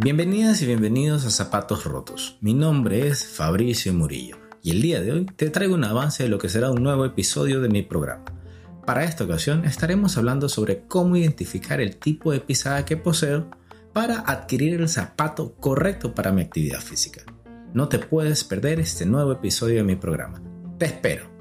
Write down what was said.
Bienvenidas y bienvenidos a Zapatos Rotos. Mi nombre es Fabricio Murillo y el día de hoy te traigo un avance de lo que será un nuevo episodio de mi programa. Para esta ocasión estaremos hablando sobre cómo identificar el tipo de pisada que poseo para adquirir el zapato correcto para mi actividad física. No te puedes perder este nuevo episodio de mi programa. Te espero.